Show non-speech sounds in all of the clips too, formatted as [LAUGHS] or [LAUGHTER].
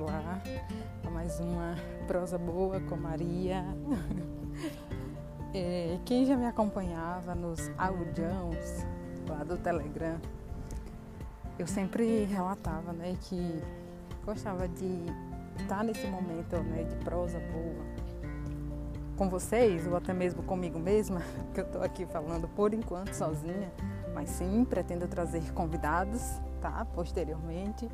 lá a mais uma prosa boa com Maria. [LAUGHS] é, quem já me acompanhava nos audiões lá do Telegram, eu sempre relatava né, que gostava de estar nesse momento né, de prosa boa com vocês, ou até mesmo comigo mesma, [LAUGHS] que eu estou aqui falando por enquanto sozinha, mas sim pretendo trazer convidados, tá? Posteriormente.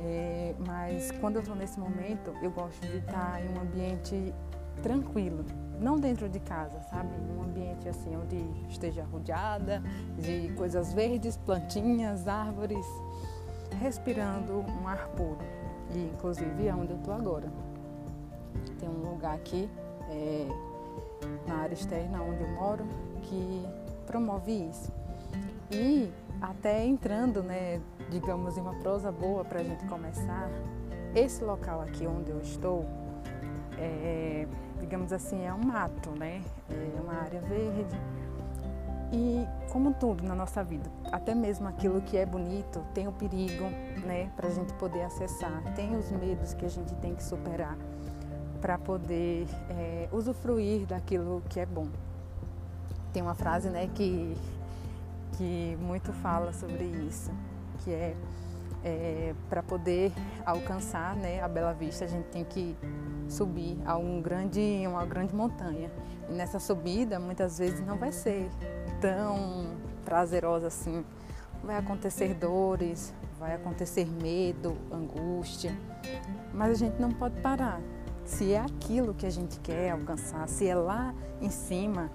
É, mas quando eu estou nesse momento, eu gosto de estar em um ambiente tranquilo, não dentro de casa, sabe? Um ambiente assim onde esteja rodeada de coisas verdes, plantinhas, árvores, respirando um ar puro. E inclusive é onde eu estou agora. Tem um lugar aqui é, na área externa onde eu moro que promove isso. E até entrando, né, digamos, em uma prosa boa para a gente começar, esse local aqui onde eu estou, é, digamos assim, é um mato, né? É uma área verde. E como tudo na nossa vida, até mesmo aquilo que é bonito tem o perigo, né, para a gente poder acessar, tem os medos que a gente tem que superar para poder é, usufruir daquilo que é bom. Tem uma frase, né, que que muito fala sobre isso, que é, é para poder alcançar né, a Bela Vista, a gente tem que subir a um grande, uma grande montanha. E nessa subida, muitas vezes não vai ser tão prazerosa assim. Vai acontecer dores, vai acontecer medo, angústia, mas a gente não pode parar. Se é aquilo que a gente quer alcançar, se é lá em cima,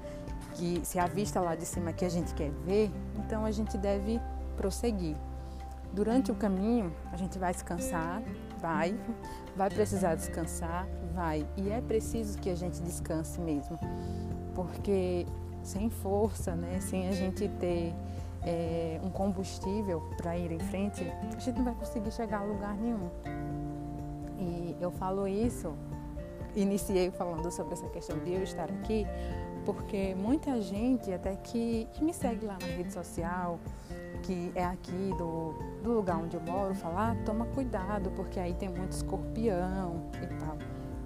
que se a vista lá de cima que a gente quer ver, então a gente deve prosseguir. Durante o caminho, a gente vai se cansar, vai, vai precisar descansar, vai. E é preciso que a gente descanse mesmo, porque sem força, né, sem a gente ter é, um combustível para ir em frente, a gente não vai conseguir chegar a lugar nenhum. E eu falo isso, iniciei falando sobre essa questão de eu estar aqui, porque muita gente, até que, que me segue lá na rede social, que é aqui do, do lugar onde eu moro, fala, ah, toma cuidado, porque aí tem muito escorpião e tal.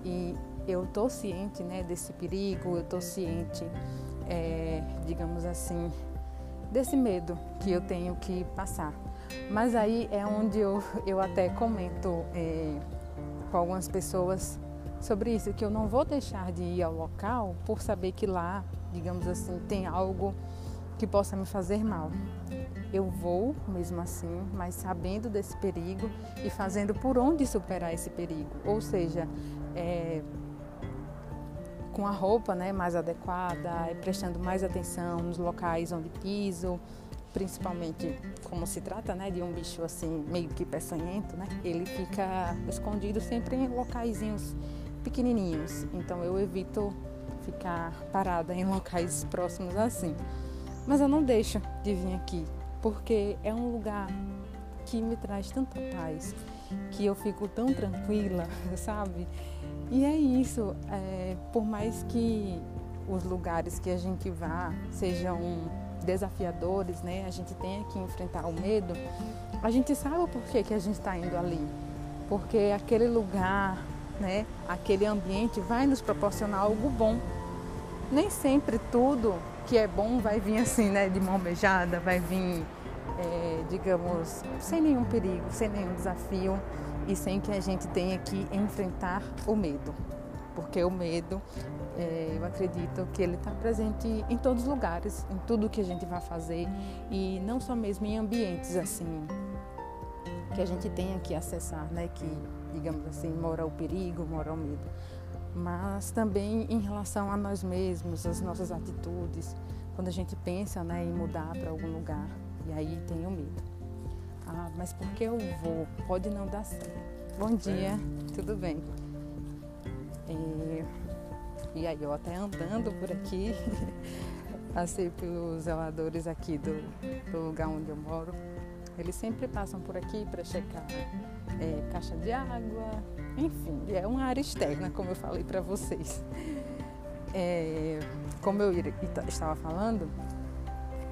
E eu tô ciente né, desse perigo, eu tô ciente, é, digamos assim, desse medo que eu tenho que passar. Mas aí é onde eu, eu até comento é, com algumas pessoas sobre isso, que eu não vou deixar de ir ao local por saber que lá, digamos assim, tem algo que possa me fazer mal. Eu vou mesmo assim, mas sabendo desse perigo e fazendo por onde superar esse perigo. Ou seja, é, com a roupa né, mais adequada, prestando mais atenção nos locais onde piso, principalmente como se trata né, de um bicho assim meio que peçonhento, né, ele fica escondido sempre em locaizinhos pequenininhos, então eu evito ficar parada em locais próximos assim. Mas eu não deixo de vir aqui, porque é um lugar que me traz tanta paz, que eu fico tão tranquila, [LAUGHS] sabe? E é isso, é, por mais que os lugares que a gente vá sejam desafiadores, né? A gente tenha que enfrentar o medo, a gente sabe o porquê que a gente está indo ali. Porque aquele lugar né, aquele ambiente vai nos proporcionar algo bom. Nem sempre tudo que é bom vai vir assim, né, de mão beijada, vai vir, é, digamos, sem nenhum perigo, sem nenhum desafio e sem que a gente tenha que enfrentar o medo. Porque o medo, é, eu acredito que ele está presente em todos os lugares, em tudo que a gente vai fazer e não só mesmo em ambientes assim que a gente tenha que acessar, né, que digamos assim, mora o perigo, mora o medo. Mas também em relação a nós mesmos, as nossas atitudes, quando a gente pensa né, em mudar para algum lugar, e aí tem o medo. Ah, mas por que eu vou? Pode não dar certo. Bom dia, tudo bem? E, e aí eu até andando por aqui, [LAUGHS] passei pelos zeladores aqui do, do lugar onde eu moro. Eles sempre passam por aqui para checar é, caixa de água, enfim, é uma área externa, como eu falei para vocês. É, como eu estava falando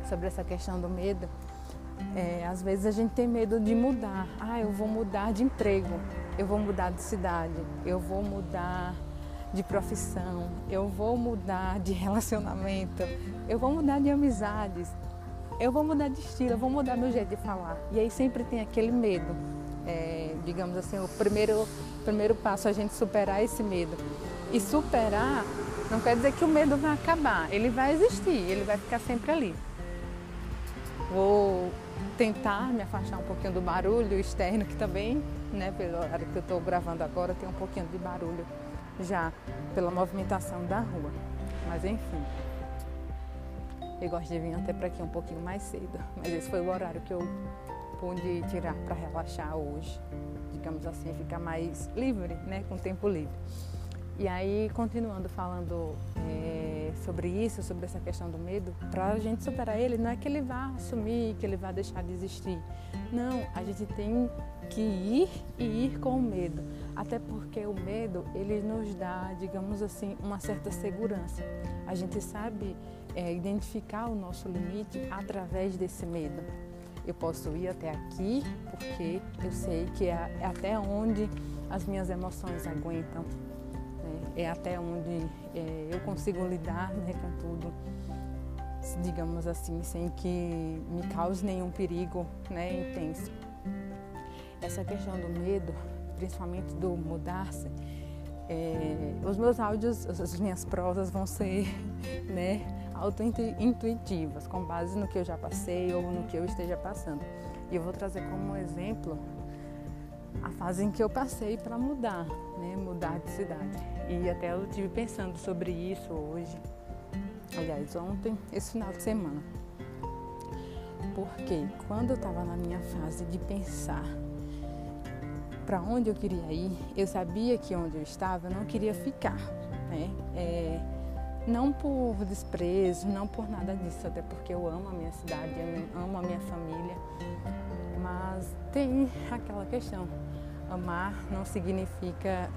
sobre essa questão do medo, é, às vezes a gente tem medo de mudar. Ah, eu vou mudar de emprego. eu vou mudar de cidade, eu vou mudar de profissão, eu vou mudar de [LAUGHS] relacionamento, eu vou mudar de amizades, eu vou mudar de estilo, eu vou mudar meu jeito de falar. E aí sempre tem aquele medo. É, digamos assim, o primeiro, primeiro passo a gente superar esse medo. E superar não quer dizer que o medo vai acabar, ele vai existir, ele vai ficar sempre ali. Vou tentar me afastar um pouquinho do barulho externo, que também, né, pelo horário que eu estou gravando agora, tem um pouquinho de barulho já pela movimentação da rua. Mas enfim, eu gosto de vir até para aqui um pouquinho mais cedo, mas esse foi o horário que eu pude tirar para relaxar hoje, digamos assim, ficar mais livre, né, com tempo livre. E aí, continuando falando é, sobre isso, sobre essa questão do medo, para a gente superar ele, não é que ele vá assumir, que ele vá deixar de existir. Não, a gente tem que ir e ir com o medo. Até porque o medo, ele nos dá, digamos assim, uma certa segurança. A gente sabe é, identificar o nosso limite através desse medo. Eu posso ir até aqui porque eu sei que é, é até onde as minhas emoções aguentam é até onde é, eu consigo lidar né, com tudo, digamos assim, sem que me cause nenhum perigo né, intenso. Essa questão do medo, principalmente do mudar-se, é, os meus áudios, as minhas prosas vão ser [LAUGHS] né, auto-intuitivas, com base no que eu já passei ou no que eu esteja passando. E eu vou trazer como exemplo a fase em que eu passei para mudar, né, mudar de cidade. E até eu tive pensando sobre isso hoje, aliás, ontem, esse final de semana. Porque quando eu estava na minha fase de pensar para onde eu queria ir, eu sabia que onde eu estava eu não queria ficar, né? É, não por desprezo, não por nada disso, até porque eu amo a minha cidade, eu amo a minha família, mas tem aquela questão. Amar não significa,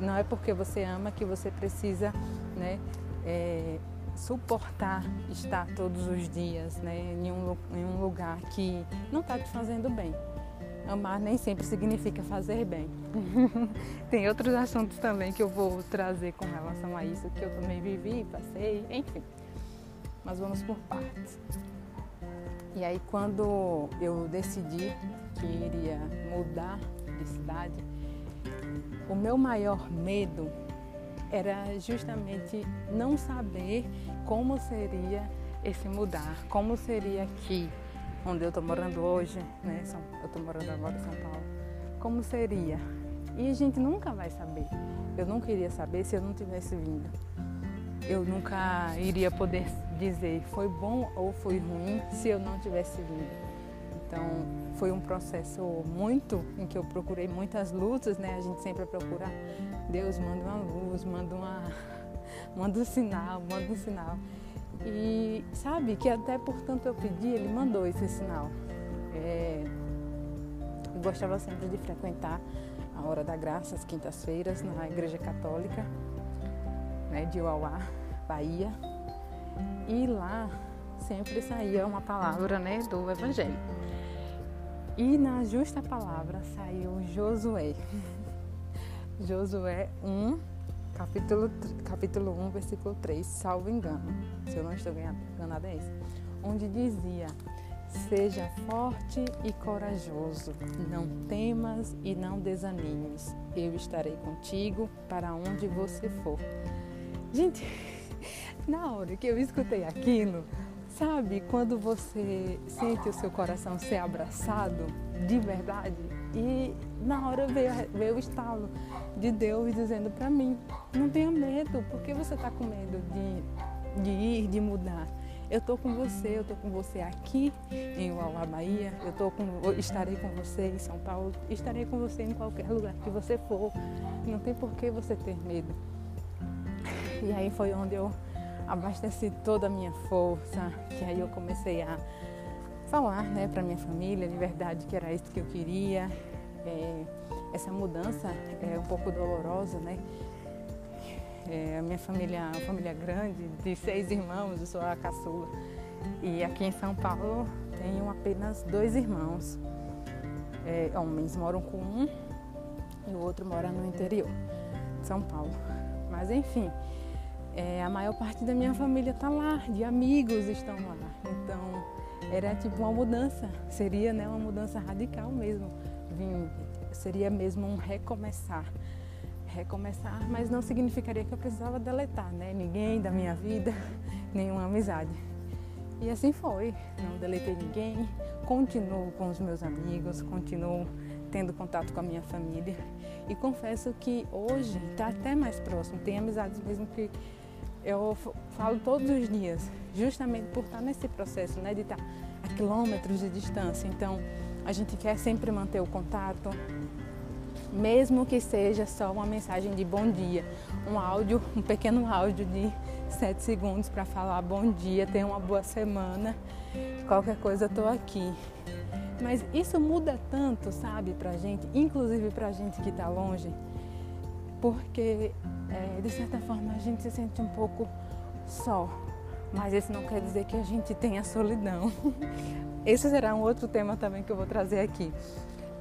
não é porque você ama que você precisa né, é, suportar estar todos os dias né, em, um, em um lugar que não está te fazendo bem. Amar nem sempre significa fazer bem. [LAUGHS] Tem outros assuntos também que eu vou trazer com relação a isso, que eu também vivi, passei, enfim. Mas vamos por partes. E aí quando eu decidi que iria mudar de cidade, o meu maior medo era justamente não saber como seria esse mudar, como seria aqui, onde eu estou morando hoje, né? Eu estou morando agora em São Paulo. Como seria? E a gente nunca vai saber. Eu nunca iria saber se eu não tivesse vindo. Eu nunca iria poder dizer foi bom ou foi ruim se eu não tivesse vindo. Então, foi um processo muito em que eu procurei muitas luzes, né? A gente sempre procura Deus manda uma luz, manda uma [LAUGHS] manda um sinal, manda um sinal. E sabe que até por tanto eu pedi, ele mandou esse sinal. É, eu gostava sempre de frequentar a Hora da Graça, às quintas-feiras, na Igreja Católica né, de Uauá, Bahia. E lá sempre saía uma palavra né, do Evangelho. E na justa palavra saiu Josué. [LAUGHS] Josué 1, capítulo, capítulo 1, versículo 3, salvo engano, se eu não estou enganada é esse, onde dizia, seja forte e corajoso, não temas e não desanimes, eu estarei contigo para onde você for. Gente, [LAUGHS] na hora que eu escutei aquilo, Sabe quando você sente o seu coração ser abraçado de verdade? E na hora veio, veio o estalo de Deus dizendo para mim: não tenha medo, porque você está com medo de, de ir, de mudar? Eu estou com você, eu estou com você aqui em Uauá, Bahia, eu tô com, estarei com você em São Paulo, estarei com você em qualquer lugar que você for. Não tem por que você ter medo. E aí foi onde eu abasteci toda a minha força, que aí eu comecei a falar né, para minha família de verdade que era isso que eu queria. É, essa mudança é um pouco dolorosa, né? É, a minha família é uma família grande, de seis irmãos, eu sou a caçula. E aqui em São Paulo tenho apenas dois irmãos. É, homens moram com um e o outro mora no interior de São Paulo. Mas enfim, é, a maior parte da minha família está lá, de amigos estão lá. Então era tipo uma mudança, seria né, uma mudança radical mesmo. Vim, seria mesmo um recomeçar. Recomeçar, mas não significaria que eu precisava deletar né, ninguém da minha vida, [LAUGHS] nenhuma amizade. E assim foi, não deletei ninguém, continuo com os meus amigos, continuo tendo contato com a minha família. E confesso que hoje está até mais próximo, tem amizades mesmo que eu falo todos os dias, justamente por estar nesse processo, né, de estar a quilômetros de distância. Então, a gente quer sempre manter o contato, mesmo que seja só uma mensagem de bom dia, um áudio, um pequeno áudio de sete segundos para falar bom dia, tenha uma boa semana, qualquer coisa tô aqui. Mas isso muda tanto, sabe, pra gente, inclusive pra gente que está longe, porque é, de certa forma a gente se sente um pouco só. Mas isso não quer dizer que a gente tenha solidão. [LAUGHS] Esse será um outro tema também que eu vou trazer aqui.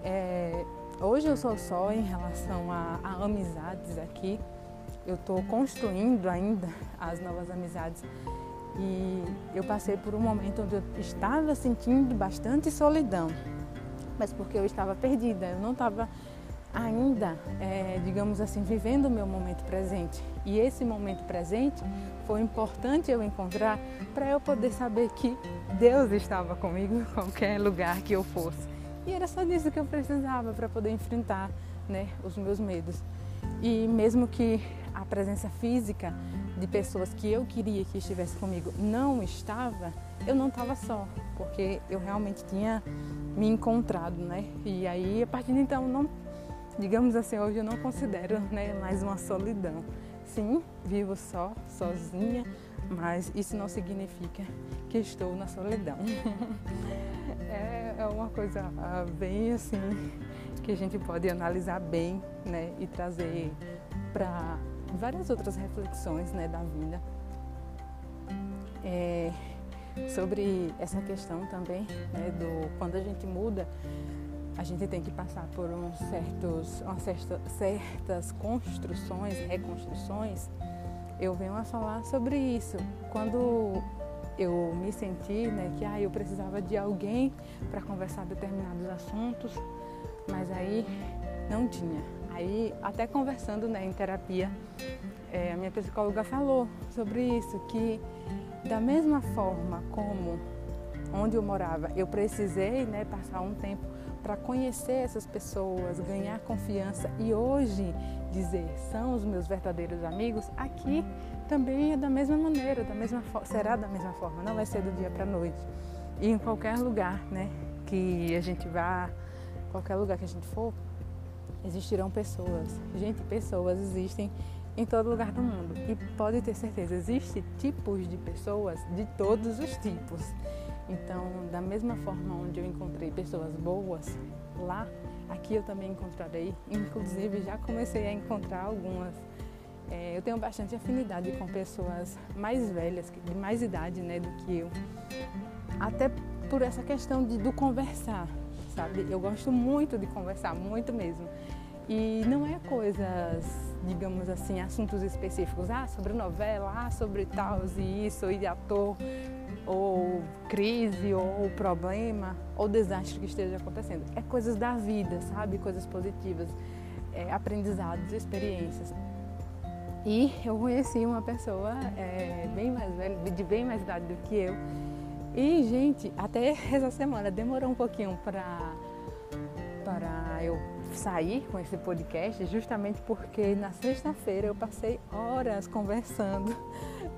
É, hoje eu sou só em relação a, a amizades aqui. Eu estou construindo ainda as novas amizades e eu passei por um momento onde eu estava sentindo bastante solidão, mas porque eu estava perdida, eu não estava ainda, é, digamos assim, vivendo o meu momento presente. E esse momento presente foi importante eu encontrar para eu poder saber que Deus estava comigo em qualquer lugar que eu fosse. E era só disso que eu precisava para poder enfrentar né, os meus medos. E mesmo que a presença física de pessoas que eu queria que estivesse comigo não estava, eu não estava só, porque eu realmente tinha me encontrado, né? E aí, a partir de então, não, digamos assim, hoje eu não considero né, mais uma solidão. Sim, vivo só, sozinha, mas isso não significa que estou na solidão. [LAUGHS] é, é uma coisa ah, bem assim que a gente pode analisar bem, né, e trazer para várias outras reflexões né, da vida. É, sobre essa questão também né, do quando a gente muda, a gente tem que passar por uns certos, umas certa, certas construções, reconstruções. Eu venho a falar sobre isso. Quando eu me senti né, que ah, eu precisava de alguém para conversar determinados assuntos, mas aí não tinha. Aí, até conversando né, em terapia, é, a minha psicóloga falou sobre isso, que da mesma forma como onde eu morava, eu precisei né, passar um tempo para conhecer essas pessoas, ganhar confiança e hoje dizer são os meus verdadeiros amigos, aqui também é da mesma maneira, da mesma será da mesma forma, não vai ser do dia para a noite. E em qualquer lugar né, que a gente vá, qualquer lugar que a gente for, existirão pessoas. Gente, pessoas existem em todo lugar do mundo. E pode ter certeza, existem tipos de pessoas de todos os tipos. Então, da mesma forma onde eu encontrei pessoas boas lá, aqui eu também encontrarei. Inclusive, já comecei a encontrar algumas. É, eu tenho bastante afinidade com pessoas mais velhas, de mais idade né, do que eu. Até por essa questão de, do conversar, sabe? Eu gosto muito de conversar, muito mesmo. E não é coisas, digamos assim, assuntos específicos, ah, sobre novela, ah, sobre tal e isso, e ator, ou crise, ou problema, ou desastre que esteja acontecendo. É coisas da vida, sabe? Coisas positivas, é, aprendizados, experiências. E eu conheci uma pessoa é, bem mais velha, de bem mais idade do que eu. E, gente, até essa semana demorou um pouquinho para para eu sair com esse podcast justamente porque na sexta-feira eu passei horas conversando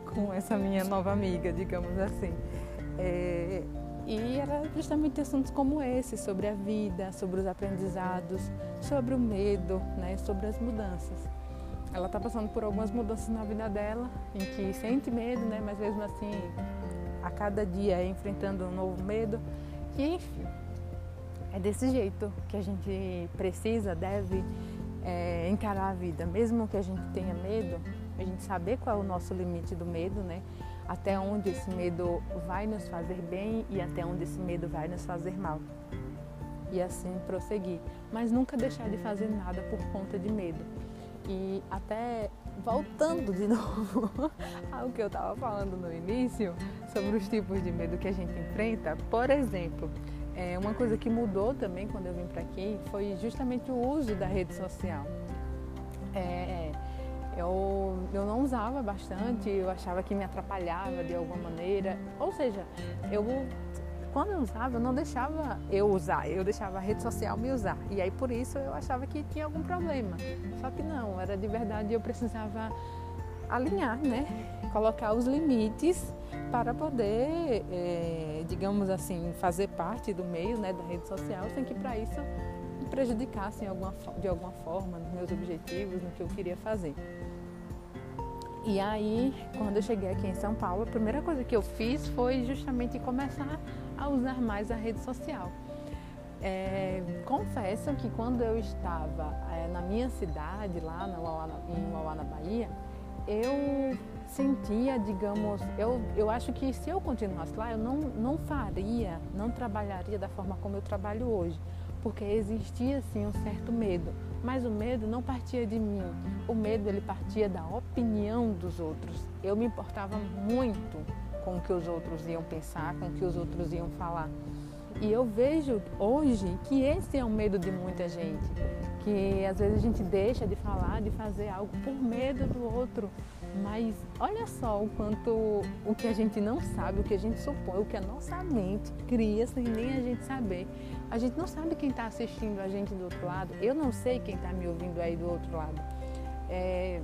com essa minha nova amiga, digamos assim. É, e era justamente assuntos como esse, sobre a vida, sobre os aprendizados, sobre o medo, né, sobre as mudanças. Ela está passando por algumas mudanças na vida dela, em que sente medo, né, mas mesmo assim, a cada dia é enfrentando um novo medo. E, enfim, é desse jeito que a gente precisa, deve é, encarar a vida. Mesmo que a gente tenha medo, a gente saber qual é o nosso limite do medo, né? Até onde esse medo vai nos fazer bem e até onde esse medo vai nos fazer mal. e assim prosseguir, mas nunca deixar de fazer nada por conta de medo. E até voltando de [LAUGHS] novo ao que eu estava falando no início sobre os tipos de medo que a gente enfrenta, por exemplo, é, uma coisa que mudou também quando eu vim para aqui foi justamente o uso da rede social. É, eu, eu não usava bastante, eu achava que me atrapalhava de alguma maneira. Ou seja, eu quando eu usava, eu não deixava eu usar, eu deixava a rede social me usar. E aí por isso eu achava que tinha algum problema. Só que não, era de verdade, eu precisava alinhar, né? Colocar os limites para poder, é, digamos assim, fazer parte do meio né, da rede social, sem que para isso me prejudicasse alguma, de alguma forma nos meus objetivos, no que eu queria fazer. E aí, quando eu cheguei aqui em São Paulo, a primeira coisa que eu fiz foi justamente começar a usar mais a rede social. É, confesso que quando eu estava é, na minha cidade, lá na em Uauá, na Bahia, eu sentia, digamos, eu, eu acho que se eu continuasse lá, eu não, não faria, não trabalharia da forma como eu trabalho hoje, porque existia sim um certo medo, mas o medo não partia de mim, o medo ele partia da opinião dos outros. Eu me importava muito com o que os outros iam pensar, com o que os outros iam falar. E eu vejo hoje que esse é o medo de muita gente, que às vezes a gente deixa de falar, de fazer algo por medo do outro. Mas olha só o quanto o que a gente não sabe, o que a gente supõe, o que a nossa mente cria sem nem a gente saber. A gente não sabe quem está assistindo a gente do outro lado. Eu não sei quem está me ouvindo aí do outro lado. É,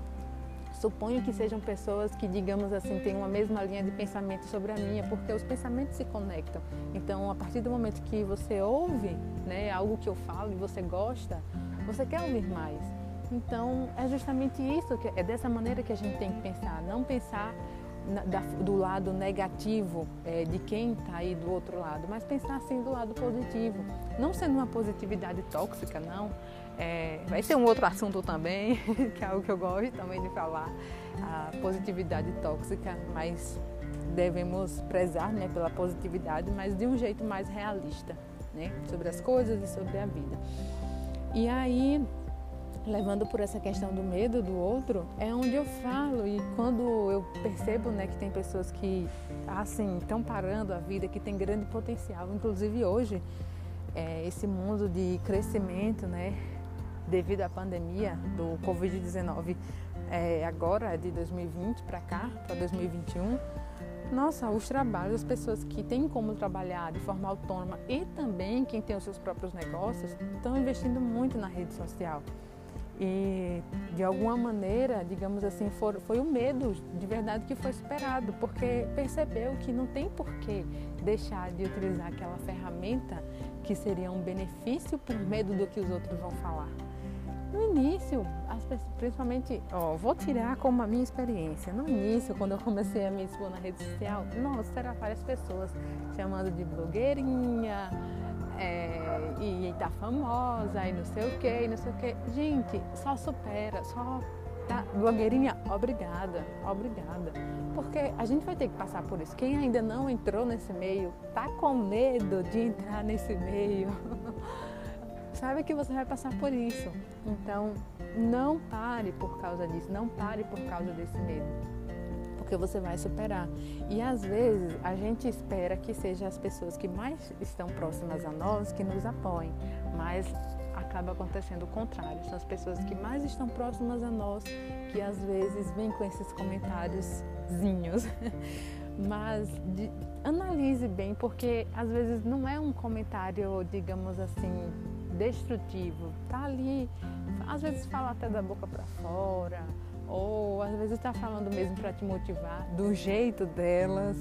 Suponho que sejam pessoas que, digamos assim, têm uma mesma linha de pensamento sobre a minha, porque os pensamentos se conectam. Então, a partir do momento que você ouve né, algo que eu falo e você gosta, você quer ouvir mais. Então, é justamente isso, é dessa maneira que a gente tem que pensar, não pensar da, do lado negativo é, de quem está aí do outro lado, mas pensar assim do lado positivo, não sendo uma positividade tóxica, não, é, vai ser um outro assunto também, [LAUGHS] que é algo que eu gosto também de falar, a positividade tóxica, mas devemos prezar né, pela positividade, mas de um jeito mais realista, né, sobre as coisas e sobre a vida. E aí, levando por essa questão do medo do outro, é onde eu falo e quando eu percebo né, que tem pessoas que assim estão parando a vida, que tem grande potencial, inclusive hoje, é, esse mundo de crescimento, né, devido à pandemia do Covid-19 é, agora, de 2020 para cá, para 2021, nossa, os trabalhos, as pessoas que têm como trabalhar de forma autônoma e também quem tem os seus próprios negócios, estão investindo muito na rede social. E de alguma maneira, digamos assim, for, foi o medo de verdade que foi superado, porque percebeu que não tem porquê deixar de utilizar aquela ferramenta que seria um benefício por medo do que os outros vão falar. No início, principalmente, ó, vou tirar como a minha experiência. No início, quando eu comecei a me expor na rede social, nossa, eram várias pessoas chamando de blogueirinha, é, e tá famosa, e não sei o que, e não sei o que. Gente, só supera, só tá, blogueirinha, obrigada, obrigada. Porque a gente vai ter que passar por isso. Quem ainda não entrou nesse meio, tá com medo de entrar nesse meio. [LAUGHS] Saiba que você vai passar por isso. Então, não pare por causa disso, não pare por causa desse medo. Porque você vai superar. E às vezes a gente espera que sejam as pessoas que mais estão próximas a nós que nos apoiem, mas acaba acontecendo o contrário. São as pessoas que mais estão próximas a nós que às vezes vêm com esses comentáriozinhos. [LAUGHS] mas de, analise bem, porque às vezes não é um comentário, digamos assim, destrutivo. Tá ali, às vezes fala até da boca para fora, ou às vezes está falando mesmo para te motivar do jeito delas.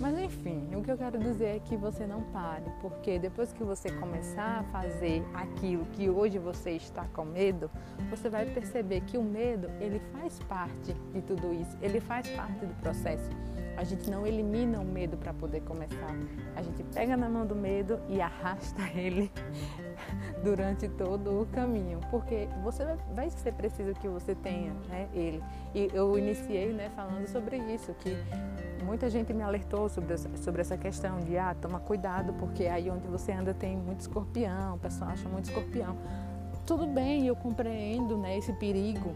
Mas enfim, o que eu quero dizer é que você não pare, porque depois que você começar a fazer aquilo que hoje você está com medo, você vai perceber que o medo, ele faz parte de tudo isso, ele faz parte do processo. A gente não elimina o medo para poder começar. A gente pega na mão do medo e arrasta [LAUGHS] ele durante todo o caminho, porque você vai ser preciso que você tenha, né, ele. E eu iniciei, né, falando sobre isso, que muita gente me alertou sobre, sobre essa questão de ah, toma cuidado, porque aí onde você anda tem muito escorpião, o pessoal acha muito escorpião. Tudo bem, eu compreendo né, esse perigo,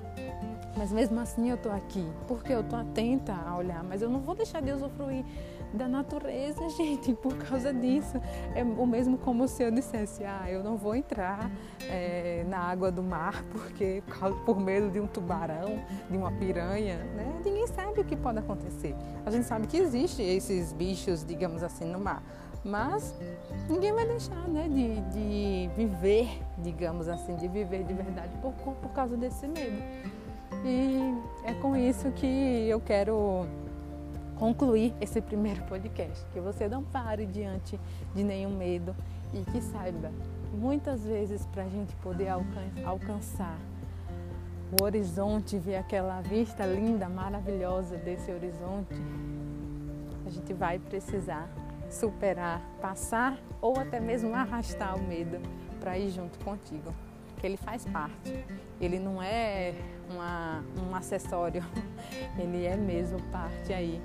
mas mesmo assim eu estou aqui, porque eu estou atenta a olhar, mas eu não vou deixar de usufruir da natureza, [LAUGHS] gente, por causa disso. É o mesmo como se eu dissesse, ah, eu não vou entrar é, na água do mar [LAUGHS] porque por medo de um tubarão, de uma piranha, né? Ninguém sabe o que pode acontecer. A gente sabe que existem esses bichos, digamos assim, no mar. Mas ninguém vai deixar né, de, de viver, digamos assim, de viver de verdade por, por causa desse medo. E é com isso que eu quero concluir esse primeiro podcast. Que você não pare diante de nenhum medo e que saiba, muitas vezes para a gente poder alcançar o horizonte, ver aquela vista linda, maravilhosa desse horizonte, a gente vai precisar superar, passar ou até mesmo arrastar o medo para ir junto contigo. Ele faz parte. Ele não é uma, um acessório, [LAUGHS] ele é mesmo parte aí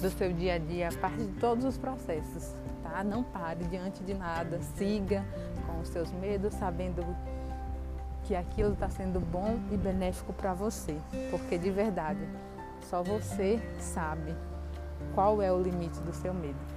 do seu dia a dia, parte de todos os processos, tá? Não pare diante de nada, siga com os seus medos, sabendo que aquilo está sendo bom e benéfico para você, porque de verdade, só você sabe qual é o limite do seu medo.